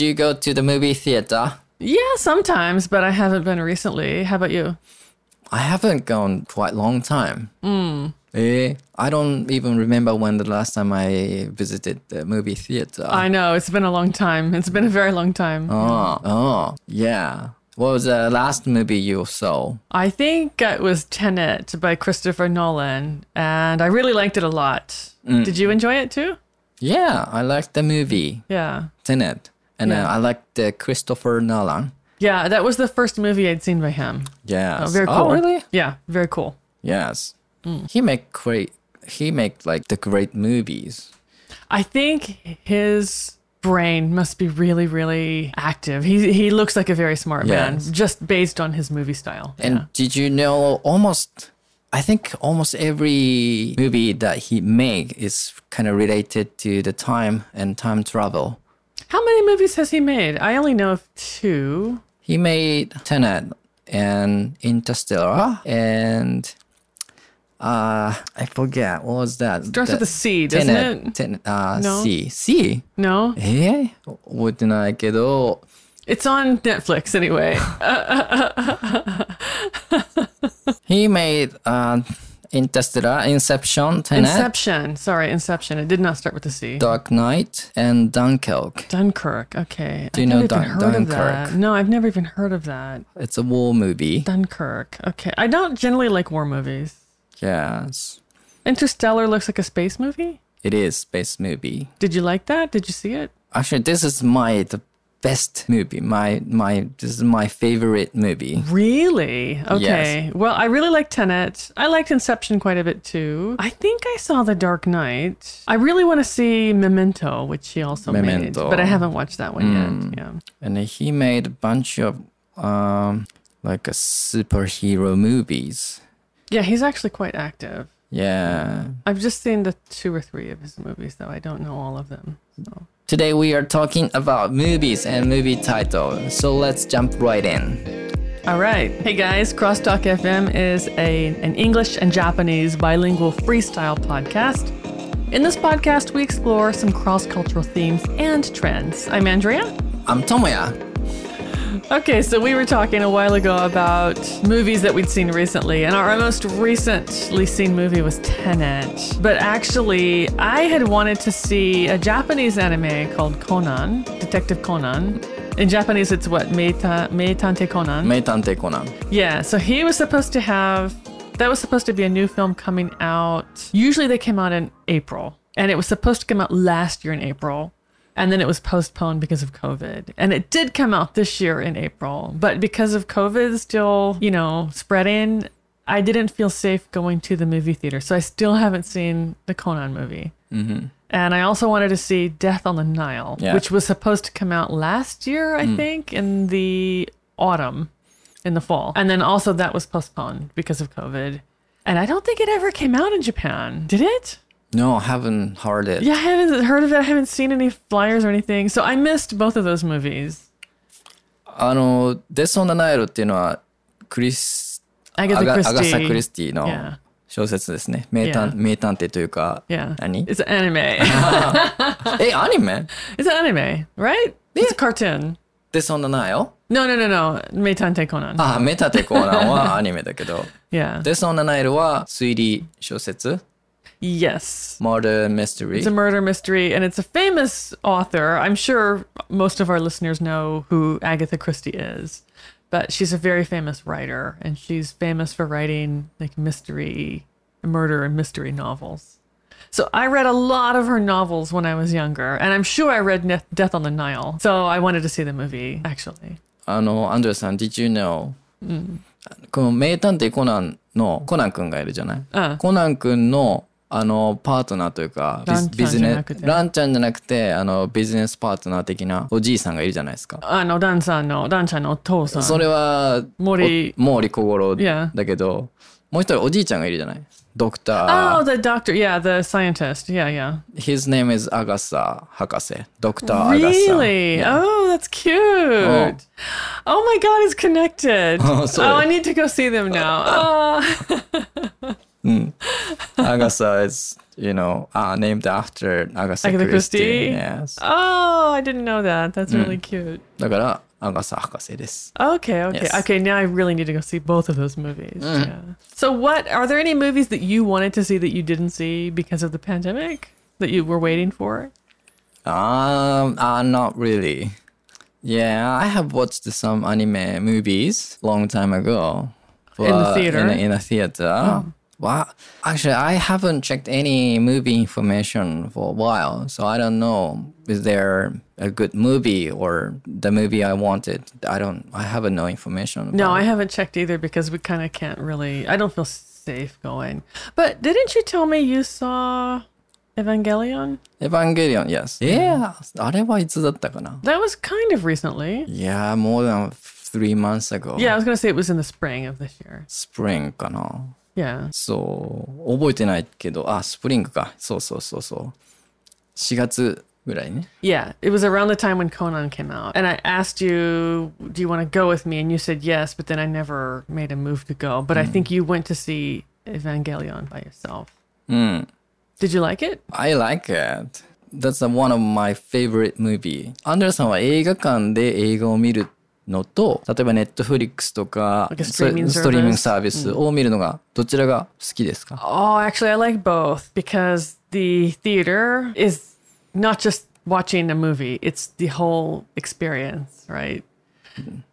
Do you go to the movie theater? Yeah, sometimes, but I haven't been recently. How about you? I haven't gone quite a long time. Mm. Eh, I don't even remember when the last time I visited the movie theater. I know, it's been a long time. It's been a very long time. oh, oh, yeah. What was the last movie you saw? I think it was Tenet by Christopher Nolan, and I really liked it a lot. Did you enjoy it too? Yeah, I liked the movie Yeah. Tenet, and Yeah. uh, I liked the Christopher Nolan. Yeah, that was the first movie I'd seen by him. Yeah, Oh, very cool. Oh, really? Yeah, very cool. Yes. Hmm. He make great. He make like the great movies. I think his brain must be really, really active. He he looks like a very smart Yes. man, just based on his movie style. And yeah. did you know almost? I think almost every movie that he make is kind of related to the time and time travel. How many movies has he made? I only know of two. He made Tenet and Interstellar and uh I forget what was that. Starts The- with a C, doesn't Tenet, it? Tenet, uh, No. C C え No, ー覚えてないけど it's on Netflix anyway. He made uh, Interstellar, Inception, Tenet, Inception. Sorry, Inception. It did not start with the C. Dark Knight, and Dunkirk. Dunkirk. Okay. Do you I've know Dun- heard of that. Dunkirk? No, I've never even heard of that. It's a war movie. Dunkirk. Okay. I don't generally like war movies. Yes, Interstellar looks like a space movie. it is space movie. Did you like that? Did you see it? Actually, this is my the best movie. My my this is my favorite movie. Really? Okay. Well, I really like Tenet. I liked Inception quite a bit too. I think I saw The Dark Knight. I really want to see Memento, which he also made, but I haven't watched that one yet. Yeah. And he made a bunch of um like a superhero movies. Yeah, he's actually quite active. Yeah. I've just seen the two or three of his movies, though. I don't know all of them. Today we are talking about movies and movie titles. So let's jump right in. All right. Hey guys, Crosstalk FM is a, an English and Japanese bilingual freestyle podcast. In this podcast, we explore some cross cultural themes and trends. I'm Andrea. I'm Tomoya. Okay, so we were talking a while ago about movies that we'd seen recently, and our most recently seen movie was Tenet. But actually, I had wanted to see a Japanese anime called Conan, Detective Conan. In Japanese, it's what? Meita, Meitante Conan. Meitante Conan. Yeah, so he was supposed to have, that was supposed to be a new film coming out. Usually they came out in April, and it was supposed to come out last year in April and then it was postponed because of COVID. And it did come out this year in April, but because of COVID still, you know, spreading, I didn't feel safe going to the movie theater. So I still haven't seen the Conan movie. Mm-hmm. And I also wanted to see Death on the Nile, Yeah. which was supposed to come out last year, I think, in the autumn in the fall. And then also that was postponed because of COVID. And I don't think it ever came out in Japan. Did it? No, haven't heard it. Yeah, I haven't heard of it. I haven't seen any flyers or anything. So I missed both of those movies. あの、デス・オン・ダ・ナイルっていうのは、クリス、 Agatha アガ Christie. アガサ・クリスティの Yeah. 小説ですね。名探 Yeah. 名探偵というか、 Yeah. 何 It's an anime. え、アニメ it's an anime, right? It's a cartoon. デス・オン・ダ・ナイル No, no, no, no. Meitante Conan. あ、メタテコーナンはアニメだけど、 yeah. デス・オン・ダ・ナイルは推理小説 Yes. Murder Mystery It's a murder mystery, and it's a famous author. I'm sure most of our listeners know who Agatha Christie is, but she's a very famous writer, and she's famous for writing like mystery, murder, and mystery novels. So I read a lot of her novels when I was younger, and I'm sure I read Ne- Death on the Nile. So I wanted to see the movie, actually. あの、アンドレさん、Did you know? この名探偵コナンのコナン君がいるじゃない、うんコナン君の あのパートナーというかビジネじゃなくてランちゃんじゃなくてあのビジネスパートナー的なおじいさんがいるじゃないですか。あの、ダンさんの、ダンちゃんのお父さん。それは森お毛利小五郎 Yeah. だけど、もう一人おじいちゃんがいるじゃない？ドクタ Oh, ー。the doctor. Yeah, the scientist. Yeah, yeah. His name is アガサ博士。ドクターアガサ。Really? Oh, that's cute. Oh. my God, it's connected. Oh, oh. I need to go see them now. Oh. アガサ is you know, uh, named after Agatha Agatha Christie. Christie? Yes. Oh, I didn't know that. That's really cute. だから、アガサ博士です。 Okay, okay. Yes. Okay, now I really need to go see both of those movies. Yeah. So what are there any movies that you wanted to see that you didn't see because of the pandemic that you were waiting for? Um, uh, not really. Yeah, I have watched some anime movies long time ago. In the but theater? In, in a theater. Well, actually, I haven't checked any movie information for a while, so I don't know. Is there a good movie or the movie I wanted? I don't. I haven't no information. No, I haven't checked either because we kind of can't really. I don't feel safe going. But didn't you tell me you saw Evangelion? Evangelion, yes. Yeah, that was kind of recently. Yeah, more than three months ago. Yeah, I was gonna say it was in the spring of this year. Spring かな。Yeah. そう、覚えてないけど、あ、スプリングか。そうそうそうそう。4月ぐらいね。 Yeah, it was around the time when Conan came out. And I asked you, do you want to go with me? And you said yes, but then I never made a move to go. But I think you went to see Evangelion by yourself. うん。 Did you like it? I like it. That's one of my favorite movie. アンデルさんは映画館で映画を見る のと、例えばネットフリックスとか Like a そう streaming ストリーミング service? サービスを見るのがどちらが好きですか Oh, actually, I like both because the theater is not just watching a movie, it's the whole experience, right?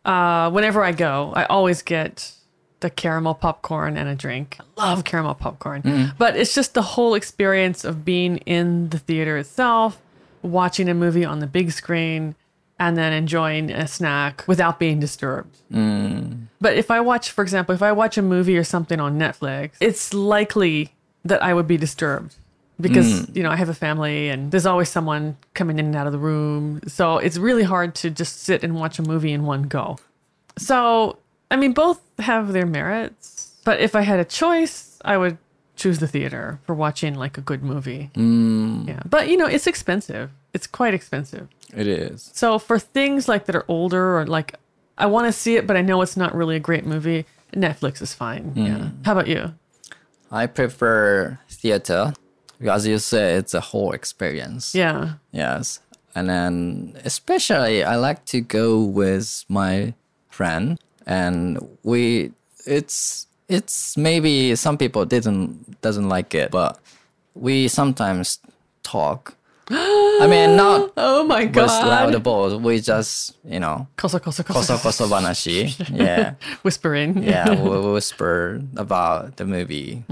Uh, whenever I go, I always get the caramel popcorn and a drink. I love caramel popcorn, but it's just the whole experience of being in the theater itself, watching a movie on the big screen, and then enjoying a snack without being disturbed. But if I watch, for example, if I watch a movie or something on Netflix, it's likely that I would be disturbed because, mm. you know, I have a family and there's always someone coming in and out of the room. So it's really hard to just sit and watch a movie in one go. So, I mean, both have their merits. But if I had a choice, I would choose the theater for watching like a good movie. Mm. Yeah. But, you know, it's expensive. It's quite expensive. It is. So for things like that are older or like I want to see it but I know it's not really a great movie, Netflix is fine. Hmm. Yeah. How about you? I prefer theater. As you say, it's a whole experience. Yeah. Yes. And then especially I like to go with my friend and we it's it's maybe some people didn't doesn't like it, but we sometimes talk. I mean not Oh my with god. loud balls. We just, you know, Koso, koso, koso koso. koso banashi. Yeah. Whispering. Yeah, we whisper about the movie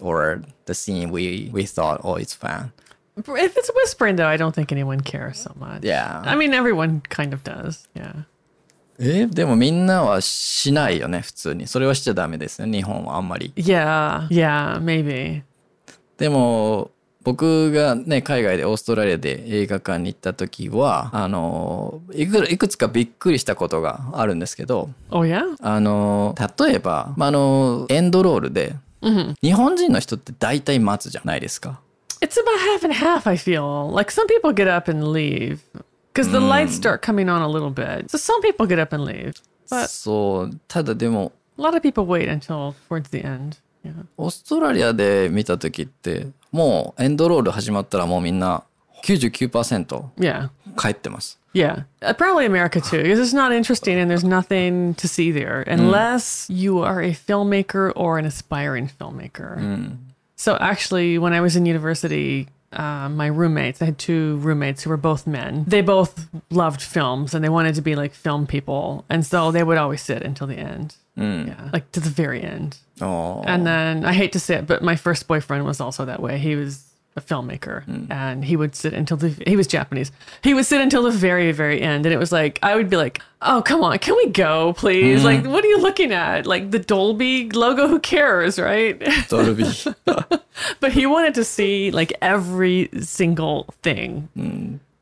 or the scene we we thought, oh, it's fun. If it's whispering though, I don't think anyone cares so much. Yeah. I mean everyone kind of does. Yeah. えでもみんなはしないよね普通にそれはしちゃダメですね日本はあんまり Yeah. Yeah, maybe. でも 僕がね海外でオーストラリアで映画館に行った時はあのいくいくつかびっくりしたことがあるんですけど Oh? あの例えば、まあ、あのエンドロールで、日本人の人って大体待つじゃないですか It's about half and half, I feel. Like some people get up and leave because the lights start coming on a little bit. So some people get up and leave. But そうただでも a lot of people wait until towards the end. オーストラリアで見た時ってもうエンドロール始まったらもうみんな99% Yeah. 帰ってます。Yeah. Uh, probably America too, because it's not interesting and there's nothing to see there unless you are a filmmaker or an aspiring filmmaker. So actually, when I was in university, uh, my roommates, I had two roommates who were both men. They both loved films and they wanted to be like film people. And so they would always sit until the end. Yeah. Like to the very end. あー And then I hate to say it, but my first boyfriend was also that way. He was a filmmaker and he would sit until the he was Japanese. He would sit until the very, very end. And it was like I would be like, Oh come on, can we go, please? Like, what are you looking at? Like the Dolby logo, who cares, right? ドルビー。 but he wanted to see like every single thing.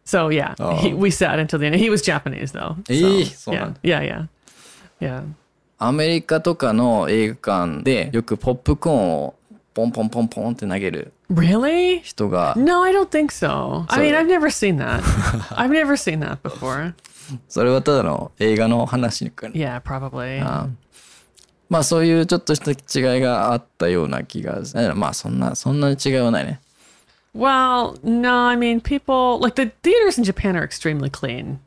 So yeah, he, we sat until the end. He was Japanese though. So, ええそうな yeah, んだ yeah, yeah. Yeah. アメリカとかの映画館でよくポップコーンをポンポンポンポンって投げる Really? 人が、 No, I don't think so. I So- mean, I've never seen that. I've never seen that before. それはただの映画の話かな。 Yeah, probably. あまあそういうちょっとした違いがあったような気が、えまあそんな、そんなに違いはないね。 Well, no, I mean, people like the theaters in Japan are extremely clean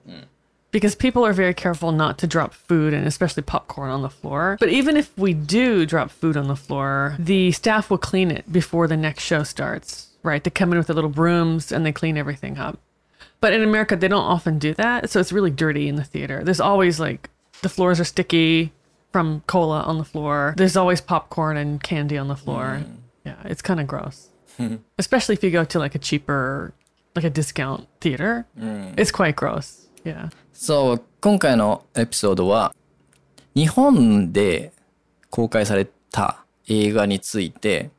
because people are very careful not to drop food and especially popcorn on the floor. But even if we do drop food on the floor, the staff will clean it before the next show starts, right? They come in with their little brooms and they clean everything up. But in America, they don't often do that. So it's really dirty in the theater. There's always like the floors are sticky from cola on the floor. There's always popcorn and candy on the floor. Mm. Yeah, it's kind of gross. Especially if you go to like a cheaper, like a discount theater. Mm. It's quite gross. Yeah. そう、今回のエピソードは、日本で公開された映画について、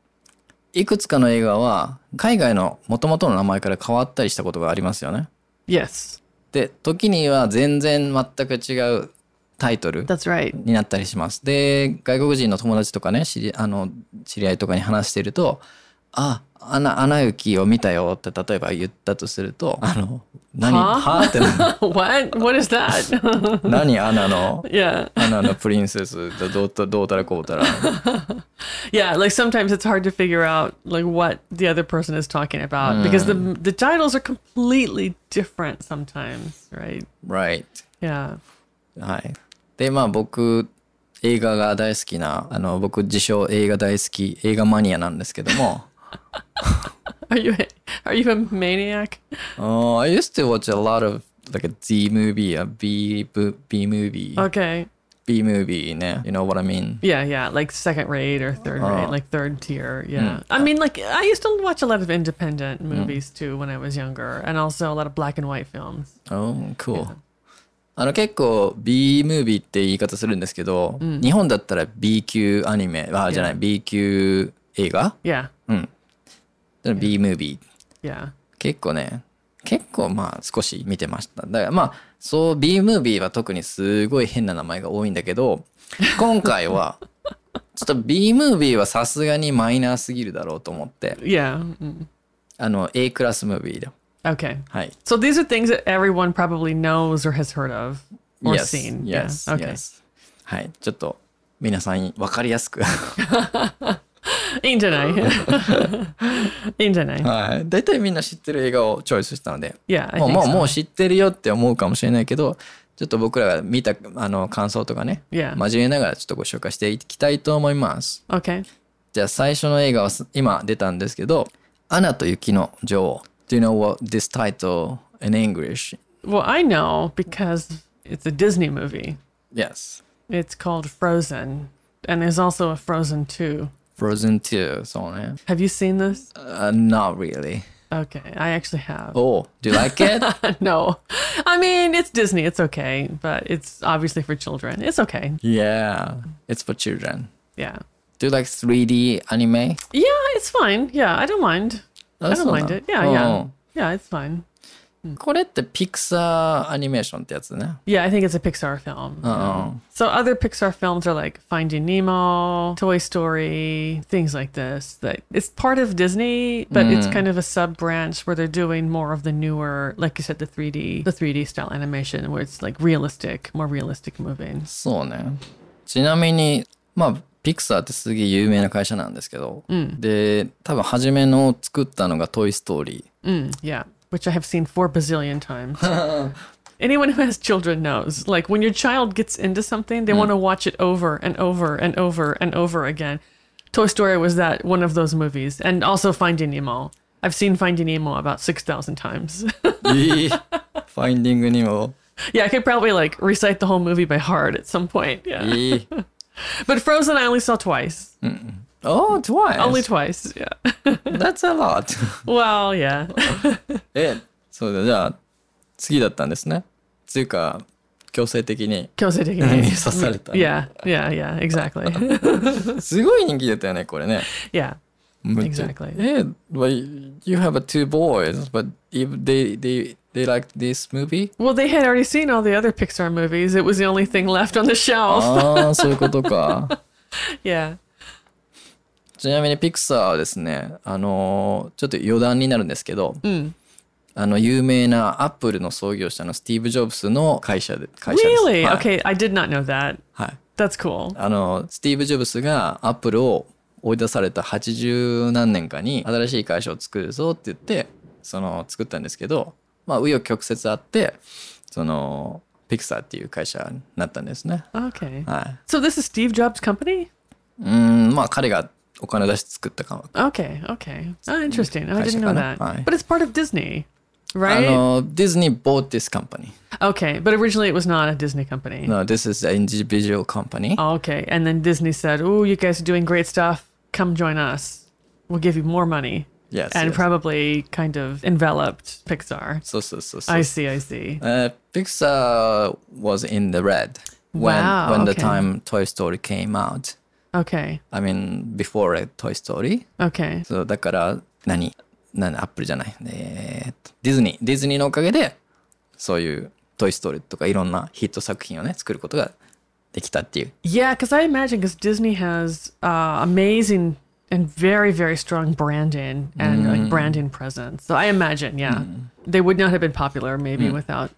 いくつかの映画は海外の元々の名前から変わったりしたことがありますよね。Yes, で、時には全然全く違うタイトル.になったりします。で、外国人の友達とかね、知りあの知り合いとかに話していると、あ、アナ、アナ雪を見たよって例えば言ったとすると、あの、何ははってな what? What is that? 何アナの yeah. アナのプリンセスどうたどうたらこうたら。Yeah, like sometimes it's hard to figure out like what the other person is talking about because the the titles are completely different sometimes, right? right. Yeah. はい。で、まあ僕、映画が大好きな、あの、僕自称映画大好き、映画マニアなんですけども、Are you are you a maniac? uh, I used to watch a lot of like a Z movie, a B, B movie, Okay. B movie ね。You know what I mean? Yeah, yeah, like second rate or third Oh. rate, like third tier. Yeah. I mean, like I used to watch a lot of independent movies too when I was younger, and also a lot of black and white films. Oh, cool. あの結構 B ムービーって言い方するんですけど、日本だったら B 級アニメ、あ、じゃない、B 級映画 Yeah. だから B ムービー。結構ね、結構まあ少し見てました。だからまあ、そう B ムービーは特にすごい変な名前が多いんだけど、今回は、ちょっと B ムービーはさすがにマイナーすぎるだろうと思って、Yeah. mm. あの A クラスムービーだ。Okay. はい。So these are things that everyone probably knows or has heard of or yes, seen. Yes, yeah. Okay. yes. はい。ちょっと皆さんに分かりやすく。いいんじゃない？いいんじゃない？はい。大体みんな知ってる映画をチョイスしたので、Yeah, I もうもう.もう知ってるよって思うかもしれないけど、ちょっと僕らが見たあの感想とかね.交えながらちょっとご紹介していきたいと思います。Okay. じゃあ最初の映画はす今出たんですけど、アナと雪の女王。Do you know what this title in English? Well, I know because it's a Disney movie. Yes. It's called Frozen. And there's also a Frozen 2. Frozen 2 såg ni? Have you seen this? Uh, not really. Okay, I actually have. Oh, do you like it? no. I mean, it's Disney, it's okay, but it's obviously for children. It's okay. Yeah, it's for children. Yeah. Do you like 3D anime? Yeah, it's fine. Yeah, I don't mind. That's I don't mind not... it. Yeah, oh. yeah. Yeah, it's fine. これってピクサーアニメーションってやつね。 Yeah, I think it's a Pixar film. Oh. So other Pixar films are like Finding Nemo, Toy Story, things like this. That it's part of Disney, but it's kind of a sub branch where they're doing more of the newer, like you said, the 3D, the 3D style animation, where it's like realistic, more realistic moving. そうね。ちなみに、まあ、ピクサーってすげえ有名な会社なんですけど、で、多分初めの作ったのがトイ・ストーリー。 Mm, yeah, which I have seen four bazillion times. Anyone who has children knows. Like when your child gets into something, they mm. want to watch it over and over and over and over again. Toy Story was that one of those movies, and also Finding Nemo. I've seen Finding Nemo about six thousand times. Finding Nemo. Yeah, I could probably like recite the whole movie by heart at some point. Yeah. but Frozen, I only saw twice. Mm-mm. Oh, twice. Only twice. Yeah. That's a lot. well, yeah. え、そうだ、じゃあ、次だったんですね。つうか、強制的に。強制的に。刺された。 yeah, yeah, yeah. Exactly. すごい人気だったよね、これね。 yeah. むっちゃ Exactly. え、but you have a two boys, but if they, they, they like this movie? Well, they had already seen all the other Pixar movies. It was the only thing left on the shelf. ああ、そういうことか。 yeah. ちなみにピクサーはですね、あのーちょっと余談になるんですけど、あの、有名なアップルの創業者のスティーブ・ジョブズの会社で、会社です。Really? はい Okay, I did not know that. はい。That's cool. あの、スティーブ・ジョブズがアップルを追い出された80何年かに新しい会社を作るぞって言ってその作ったんですけどまあ紆余曲折あってそのピクサーっていう会社になったんですね Okay. はい So this is Steve Jobs' company? うーんまあ彼がお金出して作ったかも Okay, okay. Oh, interesting. I didn't know Kaisha that. ka na? Aye. But it's part of Disney, あ right? のディズニー bought this company Okay, but originally it was not a Disney company. no this is an individual company Oh, okay. And then Disney said, "Oh, you guys are doing great stuff. Come join us. We'll give you more money." yes, and yes. probably kind of enveloped Pixar. そうそうそうそう I see, I see. Uh, Pixar was in the red when Wow, when the okay. time Toy Story came out. Okay. I mean before uh, Toy Story. Okay. そうだから何何アップルじゃない。えーっとディズニーディズニーのおかげでそういうトイストーリーとかいろんなヒット作品をね作ることができたっていう。 Yeah, because I imagine because Disney has uh, amazing and very, very strong branding and like branding presence. So I imagine, yeah, they would not have been popular maybe without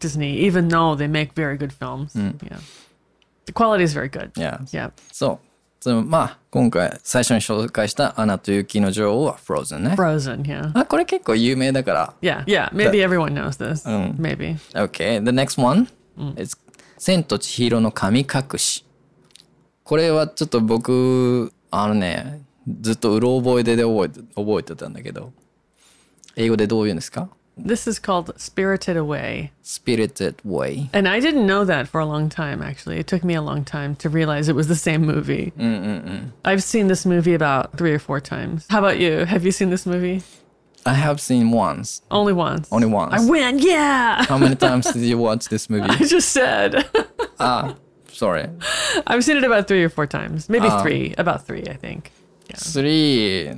Disney, even though they make very good films. Yeah. The quality is very good. Yeah. Yeah. そう。そのまあ今回最初に紹介したアナと雪の女王は Frozen ね。Frozen, yeah. あこれ結構有名だから。Yeah, yeah. Maybe everyone knows this. Maybe. Okay, the next one is 千と千尋の神隠し。これはちょっと僕、あのね、ずっとうろ覚えでで覚えて覚えてたんだけど、英語でどう言うんですか This is called Spirited Away. ?Spirited Way. And I didn't know that for a long time, actually. It took me a long time to realize it was the same movie. I've seen this movie about three or four times. How about you? Have you seen this movie? I have seen once. Only once. Only once. I win. Yeah. How many times did you watch this movie? I just said. ah, sorry. I've seen it about three or four times. Maybe three. About three, I think. Three.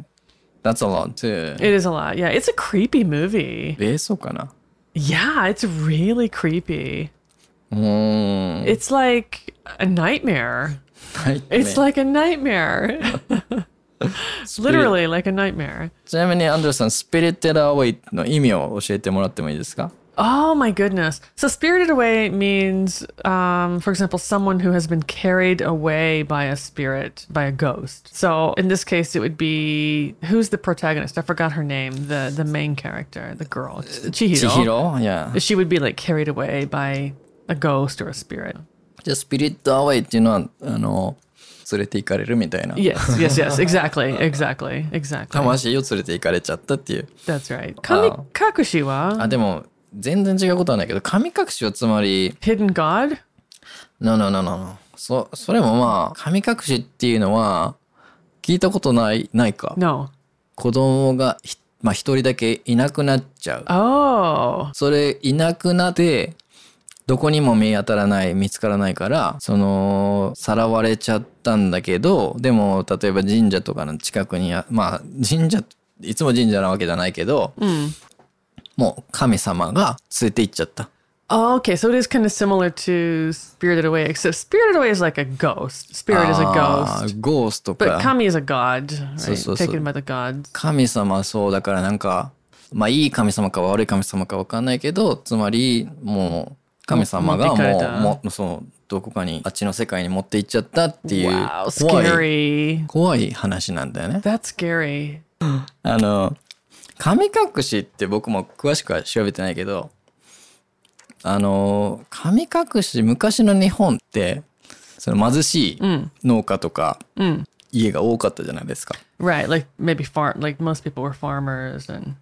That's a lot too. It is a lot. Yeah. It's a creepy movie. えー、そうかな Yeah. It's really creepy. うーん。 It's like a nightmare. It's like a nightmare. Literally like a nightmare. ちなみにアンドレさん、スピリテッドアウェイの意味を教えてもらってもいいですか Oh my goodness. So spirited away means, um, for example, someone who has been carried away by a spirit, by a ghost. So in this case, it would be who's the protagonist? I forgot her name. The the main character, the girl, It's Chihiro. 千尋いや。 She would be like carried away by a ghost or a spirit. じゃあ、スピリットアウェイっていうのは、あの、連れて行かれるみたいな。 Yes, yes, yes. Exactly, exactly, exactly. 魂を連れて行かれちゃったっていう。 That's right. Kamikakushi wa あ、でも、 全然違うことはないけど、神隠しはつまり、hidden god? no, no, no, no, no. そ、それもまあ、神隠しっていうのは、聞いたことない、ないか。No. 子供がひ、まあ一人だけいなくなっちゃう。Oh, それ、いなくなって、どこにも見当たらない、見つからないから、その、さらわれちゃったんだけど、でも、例えば神社とかの近くにあ、まあ、神社、いつも神社なわけじゃないけど、もう神様が連れて行っちゃった。Oh, okay. So it is kind of similar to Spirited Away, except Spirited Away is like a ghost. Spirit is a あ ghost. ーゴースト But か。Kami is a god, right? そうそうそう。Taken by the gods. 神様そうだからなんか、まあいい神様か悪い神様かわかんないけど、つまりもう神様がもう、もうそう、どこかにあっちの世界に持って行っちゃったっていう怖い.怖い話なんだよね。That's scary. あの、神隠しって僕も詳しくは調べてないけど、あの、神隠し、昔の日本って、その貧しい農家とか、家が多かったじゃないですか。Right. Like maybe far like most people were farmers and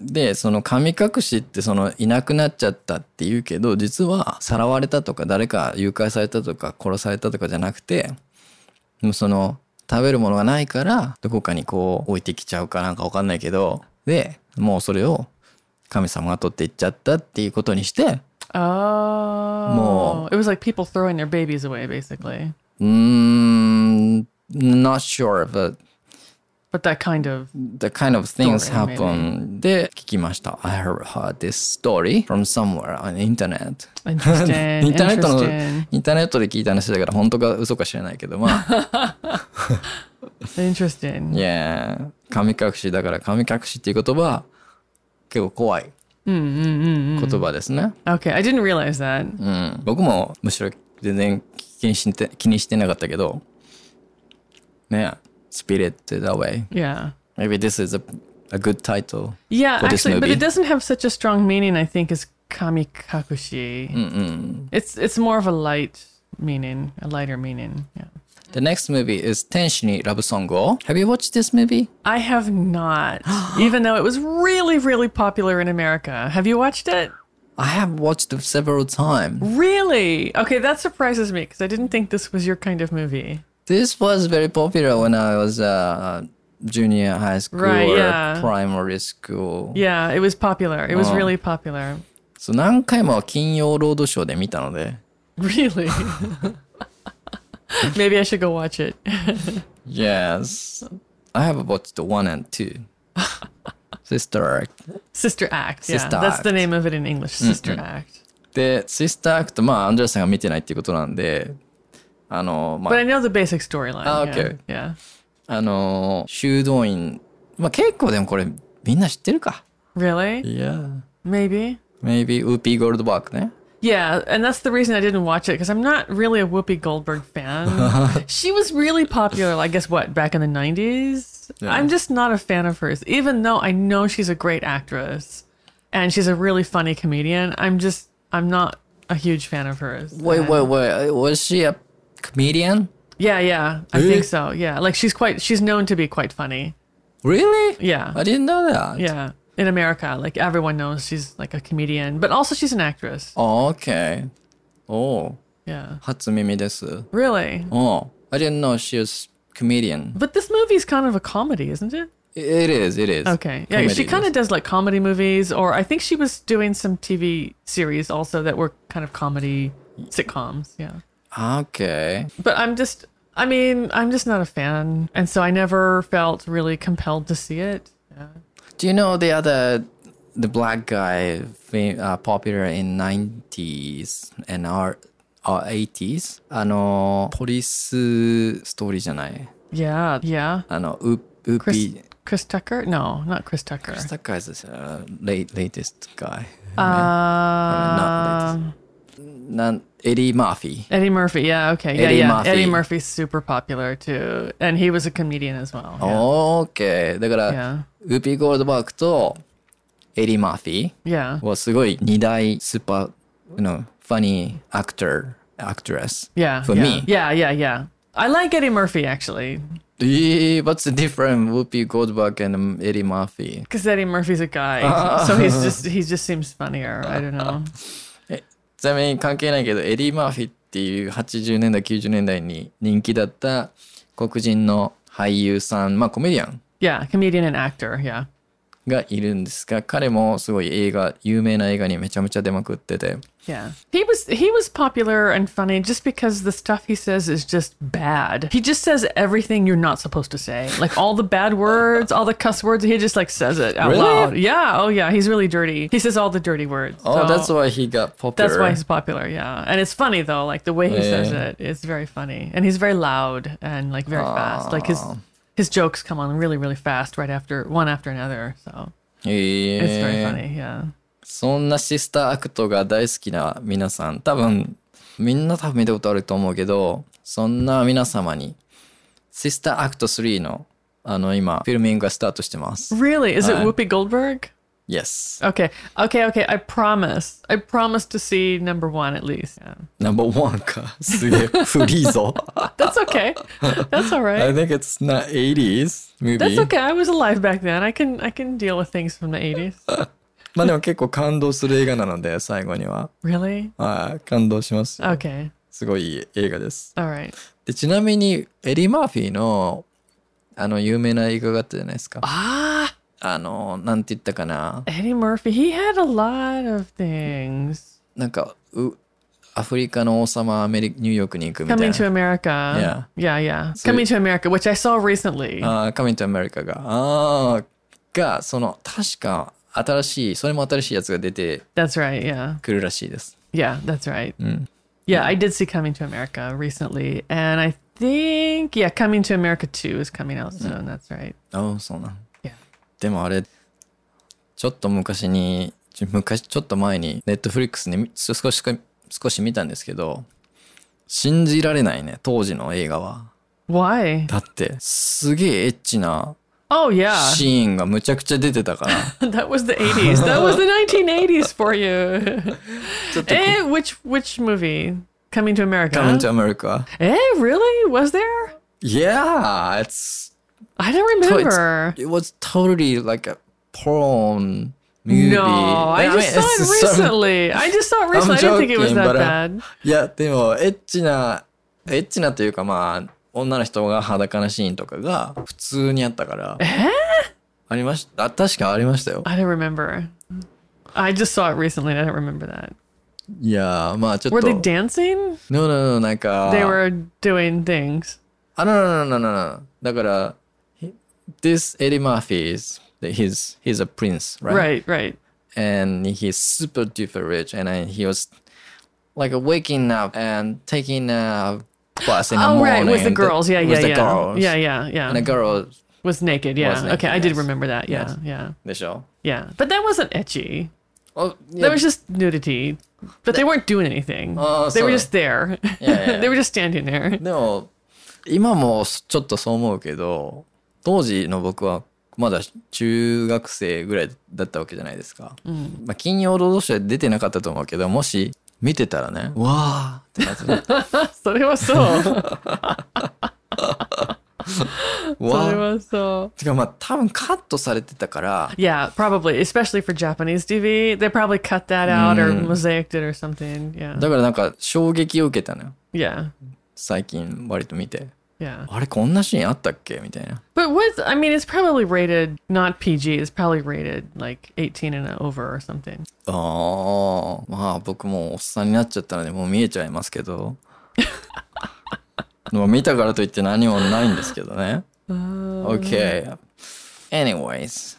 で、その神隠しってそのいなくなっちゃったって言うけど、実はさらわれたとか誰か誘拐されたとか殺されたとかじゃなくて、その食べるものがないからどこかにこう置いてきちゃうかなんかわかんないけど、で、もうそれを神様が取っていっちゃったっていうことにして、Oh, it was like people throwing their babies away, basically. うーん、not sure, but But that kind of the kind of things Story, happen で聞きました。I heard this story from somewhere on the internet. インターネットの.インターネットで聞いた話だから本当か嘘か知らないけどまあ Interesting. いや神隠しだから神隠しっていう言葉は結構怖い言葉ですね、 Okay, I didn't realize that. うん、僕もむしろ全然気にして気にしてなかったけどね Spirited Away. Yeah. Maybe this is a, a good title. Yeah, For this actually, but movie. it doesn't have such a strong meaning, I think, as kamikakushi. Mm-mm. It's it's more of a light meaning, a lighter meaning. Yeah. The next movie is Tenshi Love Song Go. Have you watched this movie? I have not, even though it was really, really popular in America. Have you watched it? I have watched it several times. Really? Okay, that surprises me because I didn't think this was your kind of movie. This was very popular when I was uh, junior high school Right, or yeah. primary school. Yeah, it was popular. It was Oh. really popular. そう何回も金曜ロードショーで見たので。 Really? Maybe I should go watch it. Yes. I have watched one and two. Sister Act. Sister Act. Yeah, Sister that's the Act. name of it in English. Sister Act. で、Sister Act、まあ、アンドレアさんが見てないっていうことなんで、あの、ま But I あ、 know the basic storyline. Ah, yeah. okay. Yeah. あの、修道院、まあ結構でもこれみんな知ってるか。 Really? Yeah. Maybe. Maybe Whoopi Goldberg ね。 Yeah, and that's the reason I didn't watch it because I'm not really a Whoopi Goldberg fan. she was really popular, I guess, what, back in the 90s? Yeah. I'm just not a fan of hers, even though I know she's a great actress and she's a really funny comedian. I'm just, I'm not a huge fan of hers. Wait, And- wait, wait. Was she a comedian? Yeah, yeah, I Really? think so. Yeah, like she's quite, she's known to be quite funny. Really? Yeah. I didn't know that. Yeah in America. Like everyone knows she's like a comedian, but also she's an actress. Oh, okay. Oh. Yeah. Hatsumi desu. Really? Oh. I didn't know she was comedian. But this movie's kind of a comedy, isn't it? It is. It is. Okay. Yeah, comedy she kind of does like comedy movies, or I think she was doing some TV series also that were kind of comedy sitcoms. Yeah. Okay. But I'm just, I mean, I'm just not a fan, and so I never felt really compelled to see it. Yeah. Do you know the other the black guy uh, popular in 90s and our, our 80s あのポリスストーリーじゃない Yeah, yeah. あのウウピ Chris, Chris Tucker? No, not Chris Tucker. Chris Tucker is the uh, late, latest guy. Uh, not latest Nan, Eddie Murphy. Eddie Murphy. Yeah. Okay. Yeah. Eddie yeah. Murphy. Eddie Murphy's super popular too. And he was a comedian as well. Yeah. OK。だから、 Yeah. ウーピー・ゴールドバーグとエディ・マーフィ Yeah. ーはすごい二大スーパー、you know, funny actor, actress. Yeah. For yeah. me. Yeah. Yeah. Yeah. I like Eddie Murphy actually. Eh, What's the difference Whoopi Goldberg and Eddie Murphy? Because Eddie Murphy's a guy, so he's just he just seems funnier. I don't know. ちなみに関係ないけど、エディ・マーフィーっていう80年代、90年代に人気だった黒人の俳優さん、まあコメディアン Yeah, comedian and actor. Yeah, がいるんですが、彼もすごい映画、有名な映画にめちゃめちゃ出まくってて、yeah. He was he was popular and funny just because the stuff he says is just bad. He just says everything you're not supposed to say, like all the bad words, all the cuss words. He just like says it out Really? loud. Yeah. Oh yeah. He's really dirty. He says all the dirty words. Oh, So that's why he got popular. that's why he's popular. Yeah, and it's funny though. Like the way he says Yeah. it, it's very funny, and he's very loud and like very fast. Like his his jokes come on really really fast right after one after another. So. へ It's very funny, yeah. そんなシスターアクトが大好きな皆さん、多分、みんな多分見たことあると思うけど、そんな皆様に、シスターアクト3の、あの、今、フィルミングがスタートしてます。Really? Is it Uh, Whoopi Goldberg? Yes. Okay, okay, okay. I promise. I promise to see number one at least. Yeah. ナンバーワンか。すげえ、フリーぞ。That's okay. That's all I right. think it's not 80s movie. That's okay. I was alive back then. I can I can deal with things from the 80s. まあでも結構感動する映画なので、最後には。Really? はい、感動しますよ。Okay. すごいいい映画です。All right. で、ちなみに、エディ・マーフィーの、あの、有名な映画があったじゃないですか。Ah, あの、なんて言ったかな。Eddie Murphy. He had a lot of things. なんか、う、アフリカの王様、アメリカ、ニューヨークに行くみたい Coming to な。America. Yeah, yeah. So- Coming to America, which I saw recently. ああ、カミントアメリカが。ああ、が、その、確か、新しい、それも新しいやつが出て That's right. Yeah. くるらしいです。Yeah, that's right. うん。Yeah, I did see Coming to America recently, and I think yeah, Coming to America two is coming out soon. That's right. ああ、そうなん。Yeah. でもあれ、ちょっと昔に、ちょ昔、ちょっと前に、ネットフリックスにみ少しか、少し見たんですけど、信じられないね、当時の映画は。Why? だって、すげえエッチな Oh yeah, シーンがむちゃくちゃ出てたから、 that was the 80s. That was the 1980s for you. ちょっと、 eh, which which movie? Coming to America. Coming to America. Eh, really? Was there? Yeah, it's, I don't remember. it was totally like a porn movie. No, I mean, just saw it it's so- recently. I just saw it recently. I didn't think it was joking, that but, uh, bad. いや、でも、エッチな、エッチなというかまあ、 女の人が裸なシーンとかが普通にあったから。ありましたあ確かありましたよ。 I don't remember. I just saw it recently and I don't remember that. いやー、まあちょっ Were と。 they dancing? No, no, no, なんか。 They were doing things. あ、no, no, no, no, no, no. だから、he- this Eddie Murphy is, he's, he's a prince, right? Right, right. And he's super duper rich and then he was like waking up and taking a bus in the Oh, morning. right, with the girls. Yeah, with yeah, the yeah. girls. Yeah, yeah, yeah. And the girl was naked. Yeah. Was naked, okay, I did yes. remember that. Yeah, Yes. yeah, でしょ yeah. But that wasn't etchy. Oh, That was just nudity. But they weren't doing anything. Oh, they were just there. Yeah, yeah. they were just standing there. でも今もちょっとそう思うけど当時の僕はまだ中学生ぐらいだったわけじゃないですか、まあ、金曜ロードショーで出てなかったと思うけどもし見てたらねわーってなってたそれはそう。それはそう。てかまあ多分カットされてたから Yeah, probably, especially for Japanese TV. They probably cut that out or mosaiced it or something. Yeah. だからなんか衝撃を受けたのよ Yeah. 最近割と見て Yeah. あれこんなシーンあったっけみたいな But what I mean, it's probably rated not PG. It's probably rated like 18 and over or something. ああまあ僕もうおっさんになっちゃったのでもう見えちゃいますけどでも見たからといって何もないんですけどね OK anyways